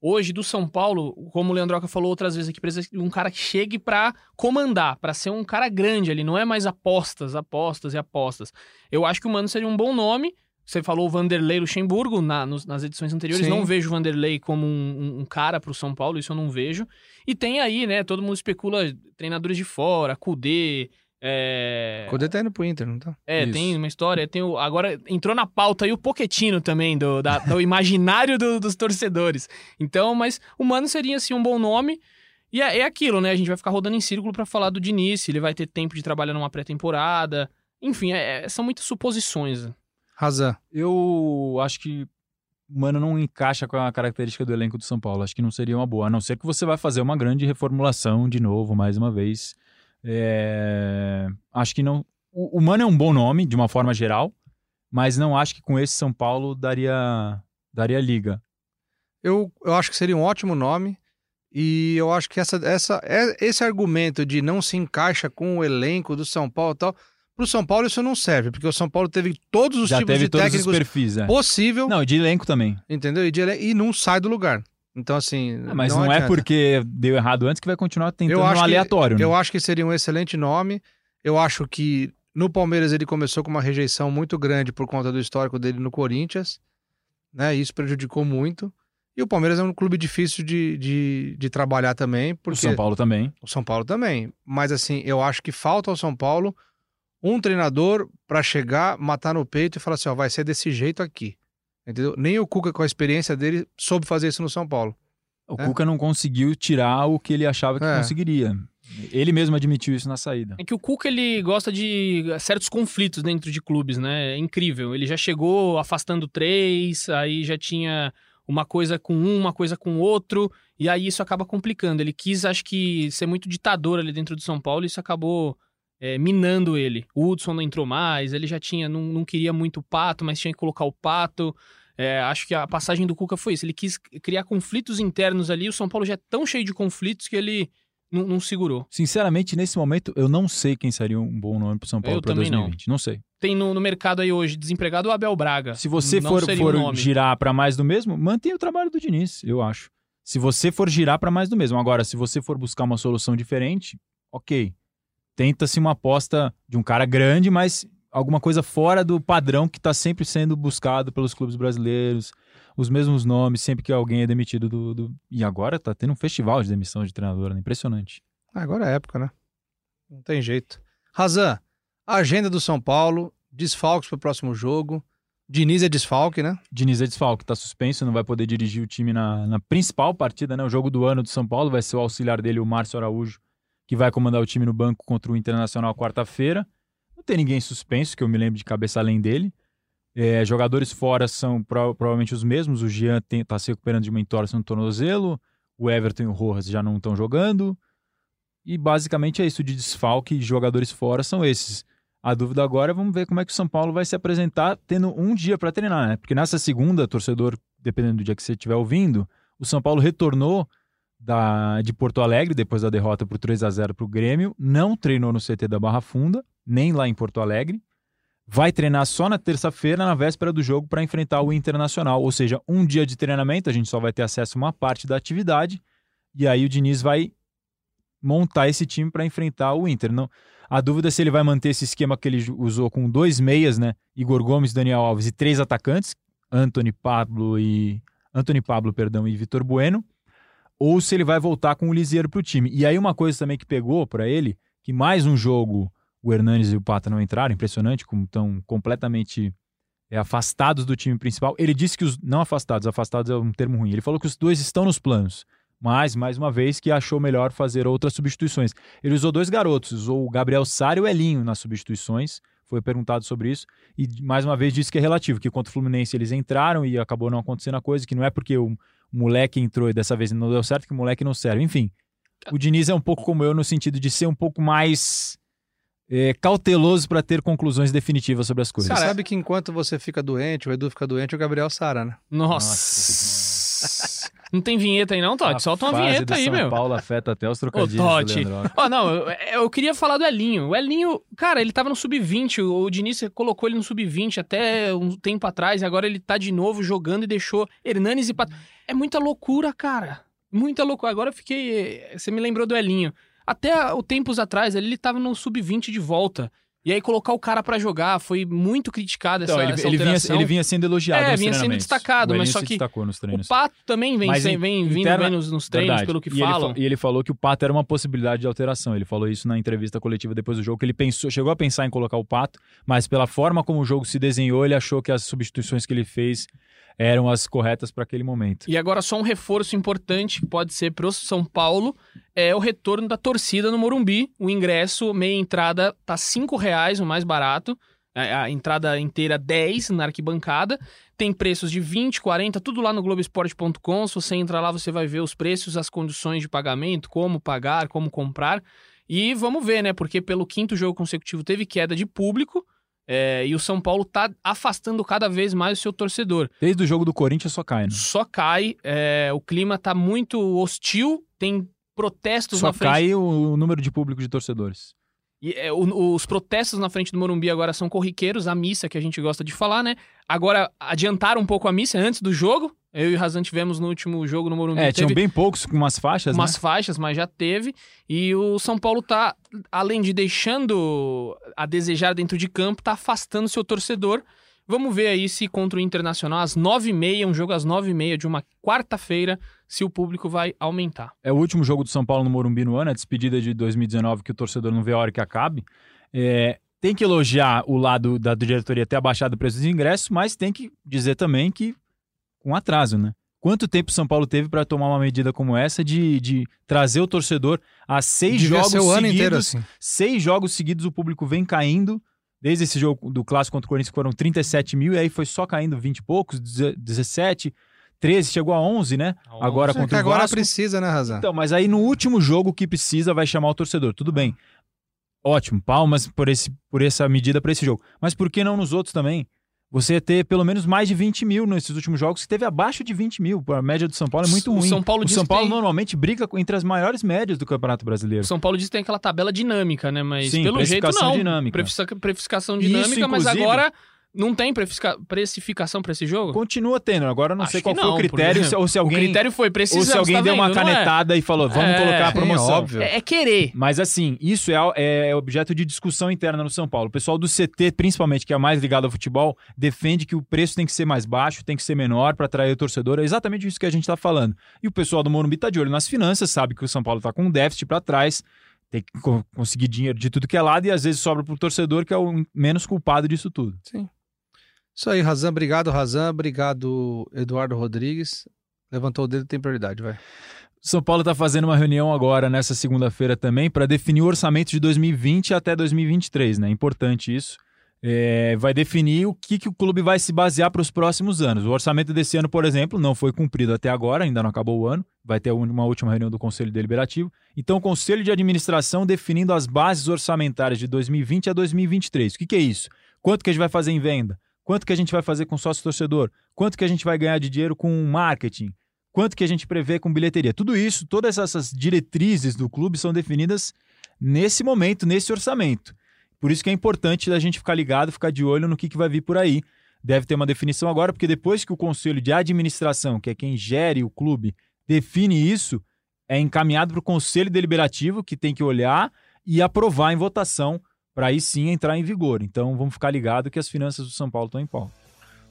hoje do São Paulo, como o Leandroca falou outras vezes aqui, precisa de um cara que chegue pra comandar, pra ser um cara grande ali, não é mais apostas, apostas e apostas. Eu acho que o Mano seria um bom nome. Você falou o Vanderlei Luxemburgo na- nos- nas edições anteriores. Sim. Não vejo o Vanderlei como um, um- um cara pro São Paulo, isso eu não vejo. E tem aí, né? Todo mundo especula treinadores de fora, Kudê. É, O Codê tá indo pro Inter, não tá? é Isso. tem uma história. Tem o, agora entrou na pauta aí o Poquetino também, do, da- <laughs> do imaginário do- dos torcedores. Então, mas o Mano seria assim um bom nome. E é, é aquilo, né? A gente vai ficar rodando em círculo pra falar do Diniz, se ele vai ter tempo de trabalhar numa pré-temporada. Enfim, é- é- são muitas suposições. Razan. Eu acho que o Mano não encaixa com a característica do elenco do São Paulo. Acho que não seria uma boa, a não ser que você vai fazer uma grande reformulação de novo, mais uma vez. É, Acho que não. O, o Mano é um bom nome, de uma forma geral, mas não acho que com esse São Paulo daria, daria liga. Eu, eu acho que seria um ótimo nome. E eu acho que essa, essa, é- esse argumento de não se encaixa com o elenco do São Paulo e tal. Pro São Paulo isso não serve, porque o São Paulo teve todos os Já tipos teve de todos os técnicos perfis, é. possível, Não, e de elenco também. entendeu? E, de ele- e não sai do lugar. Então, assim. Ah, mas não, é adianta. porque deu errado antes que vai continuar tentando Eu acho que- aleatório. né? Eu acho que seria um excelente nome. Eu acho que no Palmeiras ele começou com uma rejeição muito grande por conta do histórico dele no Corinthians. Né? Isso prejudicou muito. E o Palmeiras é um clube difícil de, de, de trabalhar também, O porque São Paulo também. o São Paulo também. Mas assim, eu acho que falta ao São Paulo um treinador pra chegar, matar no peito e falar assim: ó, vai ser desse jeito aqui. Entendeu? Nem o Cuca, com a experiência dele, soube fazer isso no São Paulo. O É. Cuca não conseguiu tirar o que ele achava que É. conseguiria. Ele mesmo admitiu isso na saída. É que o Cuca, ele gosta de certos conflitos dentro de clubes, né? É incrível. Ele já chegou afastando três, aí já tinha uma coisa com um, uma coisa com outro, e aí isso acaba complicando. Ele quis, acho que, ser muito ditador ali dentro do São Paulo, e isso acabou é, minando ele. O Hudson não entrou mais, ele já tinha, não, não queria muito o Pato, mas tinha que colocar o Pato. É, acho que a passagem do Cuca foi isso. Ele quis criar conflitos internos ali. O São Paulo já é tão cheio de conflitos que ele não, não segurou. Sinceramente, nesse momento, eu não sei quem seria um bom nome pro São Paulo para também não. 2020. Não. sei. Tem no, no mercado aí hoje desempregado o Abel Braga. Se você Não for, for um girar para mais do mesmo, mantenha o trabalho do Diniz, eu acho. Se você for girar para mais do mesmo. Agora, se você for buscar uma solução diferente, ok. Tenta-se uma aposta de um cara grande, mas alguma coisa fora do padrão que está sempre sendo buscado pelos clubes brasileiros. Os mesmos nomes, sempre que alguém é demitido do. do- E agora tá tendo um festival de demissão de treinador, né? impressionante. Agora é época, né? Não tem jeito. Razan, agenda do São Paulo, desfalques pro próximo jogo. Diniz é desfalque, né? Diniz é desfalque, tá suspenso, não vai poder dirigir o time na, na principal partida, né? O jogo do ano do São Paulo vai ser o auxiliar dele, o Márcio Araújo, que vai comandar o time no banco contra o Internacional quarta-feira. Não tem ninguém suspenso, que eu me lembro de cabeça além dele. É, jogadores fora são pro- provavelmente os mesmos. O Jean tem, tá se recuperando de uma entorse no tornozelo. O Everton e o Rojas já não estão jogando. E basicamente é isso de desfalque. Jogadores fora são esses. A dúvida agora é vamos ver como é que o São Paulo vai se apresentar tendo um dia para treinar, né? Porque nessa segunda, torcedor, dependendo do dia que você estiver ouvindo, o São Paulo retornou da, de Porto Alegre depois da derrota por 3 a 0 para o Grêmio, não treinou no CT da Barra Funda, nem lá em Porto Alegre. Vai treinar só na terça-feira, na véspera do jogo, para enfrentar o Internacional. Ou seja, um dia de treinamento, a gente só vai ter acesso a uma parte da atividade. E aí o Diniz vai montar esse time para enfrentar o Inter. Não, a dúvida é se ele vai manter esse esquema que ele usou com dois meias, né? Igor Gomes, Daniel Alves e três atacantes, Anthony Pablo e Anthony Pablo, perdão, e Vitor Bueno, ou se ele vai voltar com o Lisieiro para o time. E aí uma coisa também que pegou para ele, que mais um jogo o Hernanes e o Pata não entraram, impressionante como estão completamente é, afastados do time principal. Ele disse que os não afastados, afastados é um termo ruim. Ele falou que os dois estão nos planos, mas mais uma vez que achou melhor fazer outras substituições. Ele usou dois garotos, usou o Gabriel Sá e o Elinho nas substituições. Foi perguntado sobre isso e mais uma vez disse que é relativo, que contra o Fluminense eles entraram e acabou não acontecendo a coisa, que não é porque o moleque entrou e dessa vez não deu certo que o moleque não serve. Enfim, o Diniz é um pouco como eu no sentido de ser um pouco mais é, cauteloso para ter conclusões definitivas sobre as coisas. Você sabe que enquanto você fica doente, o Edu fica doente, o Gabriel sara, né? Nossa. Não tem vinheta aí não, Totti? Solta uma vinheta aí, São meu. Paulo afeta até os trocadilhos Ô, Totti. Ó, não, eu, eu queria falar do Elinho. O Elinho, cara, ele tava no sub-20. O Diniz colocou ele no sub-20 até um tempo atrás. E agora ele tá de novo jogando e deixou Hernanes e. É muita loucura, cara. Muita loucura. Agora eu fiquei. Você me lembrou do Elinho. Até o tempos atrás, ele tava no sub-20 de volta. E aí colocar o cara pra jogar foi muito criticado essa, Então, ele, essa ele, vinha, ele vinha sendo elogiado É, vinha sendo destacado, mas só que destacou nos O. Pato também vem, sem- vem vindo interna- bem nos, nos treinos, Verdade. pelo que e Ele, falam. fa- e ele falou que o Pato era uma possibilidade de alteração. Ele falou isso na entrevista coletiva depois do jogo, que ele pensou, chegou a pensar em colocar o Pato, mas pela forma como o jogo se desenhou, ele achou que as substituições que ele fez eram as corretas para aquele momento. E agora só um reforço importante que pode ser pro São Paulo é o retorno da torcida no Morumbi. O ingresso, meia entrada, tá R$ reais, o mais barato. A entrada inteira 10 na arquibancada. Tem preços de 20, 40, tudo lá no Globoesporte.com. Se você entrar lá, você vai ver os preços, as condições de pagamento, como pagar, como comprar. E vamos ver, né? Porque pelo quinto jogo consecutivo teve queda de público. É, e o São Paulo tá afastando cada vez mais o seu torcedor Desde o jogo do Corinthians só cai, né? só cai. é, o clima tá muito hostil, tem protestos Só na frente. cai o, o número de público de torcedores. E, é, o- os protestos na frente do Morumbi agora são corriqueiros, a missa que a gente gosta de falar, né? Agora adiantaram um pouco a missa antes do jogo. Eu e o Razan tivemos no último jogo no Morumbi. É, tinham bem poucos com umas faixas, umas né? faixas, mas já teve. E o São Paulo tá, além de deixando a desejar dentro de campo, tá afastando seu torcedor. Vamos ver aí se contra o Internacional, às nove e meia, um jogo às nove e meia de uma quarta-feira, se o público vai aumentar. É o último jogo do São Paulo no Morumbi no ano, a despedida de 2019, que o torcedor não vê a hora que acabe. É, tem que elogiar o lado da diretoria ter abaixado o preço dos ingressos, mas tem que dizer também que com atraso, né? Quanto tempo o São Paulo teve para tomar uma medida como essa de, de trazer o torcedor a seis Devia jogos ser o ano seguidos? inteiro assim. Seis jogos seguidos o público vem caindo. Desde esse jogo do clássico contra o Corinthians foram 37 mil e aí foi só caindo 20 e poucos, 17, 13, chegou a 11, né? Agora É que contra o agora Vasco. precisa, né, Razan? Então, mas aí no último jogo que precisa vai chamar o torcedor. Tudo bem. Ótimo, palmas por, esse, por essa medida para esse jogo. Mas por que não nos outros também? Você ter pelo menos mais de 20 mil nesses últimos jogos, que teve abaixo de 20 mil. A média do São Paulo é muito O ruim. São Paulo o São Paulo tem- normalmente briga entre as maiores médias do Campeonato Brasileiro. O São Paulo diz que tem aquela tabela dinâmica, né? Mas Sim, pelo jeito não. dinâmica. Prefisca- Precificação Isso, dinâmica, mas agora não tem precificação pra esse jogo? Continua tendo. Agora eu não Acho sei qual foi não, o critério, se- ou se O alguém, critério foi ou precisamos, se alguém tá deu uma vendo? Não é? canetada e falou, vamos É, colocar a sim, promoção. óbvio. É, é querer. Mas assim, isso é, é objeto de discussão interna no São Paulo. O pessoal do CT, principalmente, que é mais ligado ao futebol, defende que o preço tem que ser mais baixo, tem que ser menor para atrair o torcedor. É exatamente isso que a gente está falando. E o pessoal do Morumbi está de olho nas finanças, sabe que o São Paulo está com um déficit para trás, tem que co- conseguir dinheiro de tudo que é lado e às vezes sobra para o torcedor, que é o menos culpado disso tudo. Isso aí, Razan. Obrigado, Razan. Obrigado, Eduardo Rodrigues. Levantou o dedo, tem prioridade, vai. São Paulo está fazendo uma reunião agora, nessa segunda-feira também, para definir o orçamento de 2020 até 2023, né? Importante isso. é, vai definir o que, que o clube vai se basear para os próximos anos. O orçamento desse ano, por exemplo, não foi cumprido até agora, ainda não acabou o ano, vai ter uma última reunião do Conselho Deliberativo. Então, o Conselho de Administração definindo as bases orçamentárias de 2020 a 2023. O que, que é isso? Quanto que a gente vai fazer em venda? Quanto que a gente vai fazer com sócio torcedor? Quanto que a gente vai ganhar de dinheiro com marketing? Quanto que a gente prevê com bilheteria? Tudo isso, todas essas diretrizes do clube são definidas nesse momento, nesse orçamento. Por isso que é importante a gente ficar ligado, ficar de olho no que, que vai vir por aí. Deve ter uma definição agora, porque depois que o conselho de administração, que é quem gere o clube, define isso, é encaminhado para o conselho deliberativo, que tem que olhar e aprovar em votação, para aí sim entrar em vigor. Então vamos ficar ligado que as finanças do São Paulo estão em pau.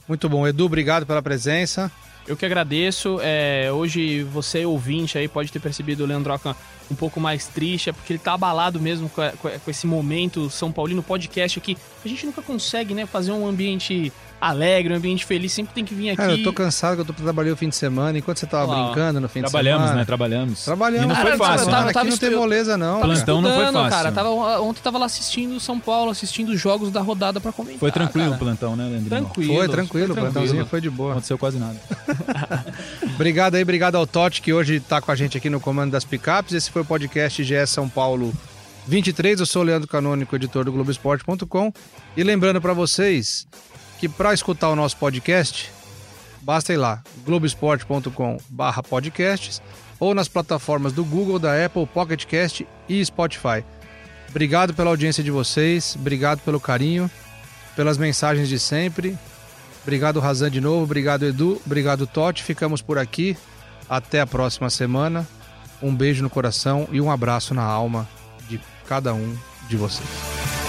Muito bom. Edu, obrigado pela presença. Eu que agradeço. É, hoje você, ouvinte, aí pode ter percebido o Leandroca um pouco mais triste, é porque ele tá abalado mesmo com, com, esse momento São Paulino podcast aqui. A gente nunca consegue, né, fazer um ambiente alegre, um ambiente feliz, sempre tem que vir aqui. Cara, eu tô cansado, que eu tô trabalhando o fim de semana, enquanto você tava brincando no fim de semana. Trabalhamos, né? Trabalhamos. Trabalhamos. E não foi fácil. Tava, né? tava, não tem moleza, não. Plantão não foi fácil. Cara, tava, ontem tava lá assistindo São Paulo, assistindo os jogos da rodada pra comentar. Foi tranquilo cara. o plantão, né, Leandrinho? Tranquilo. Foi tranquilo, o plantãozinho foi de boa. Não aconteceu quase nada. <laughs> <laughs> obrigado aí, obrigado ao Totti, que hoje tá com a gente aqui no comando das picapes. Esse foi o podcast GE São Paulo 23. Eu sou o Leandro Canônico, editor do Globoesporte.com. E lembrando para vocês que para escutar o nosso podcast, basta ir lá, globesport.com/podcasts ou nas plataformas do Google, da Apple, Pocket Cast e Spotify. Obrigado pela audiência de vocês, obrigado pelo carinho, pelas mensagens de sempre. Obrigado, Razan, de novo. Obrigado, Edu. Obrigado, Totti. Ficamos por aqui. Até a próxima semana. Um beijo no coração e um abraço na alma de cada um de vocês.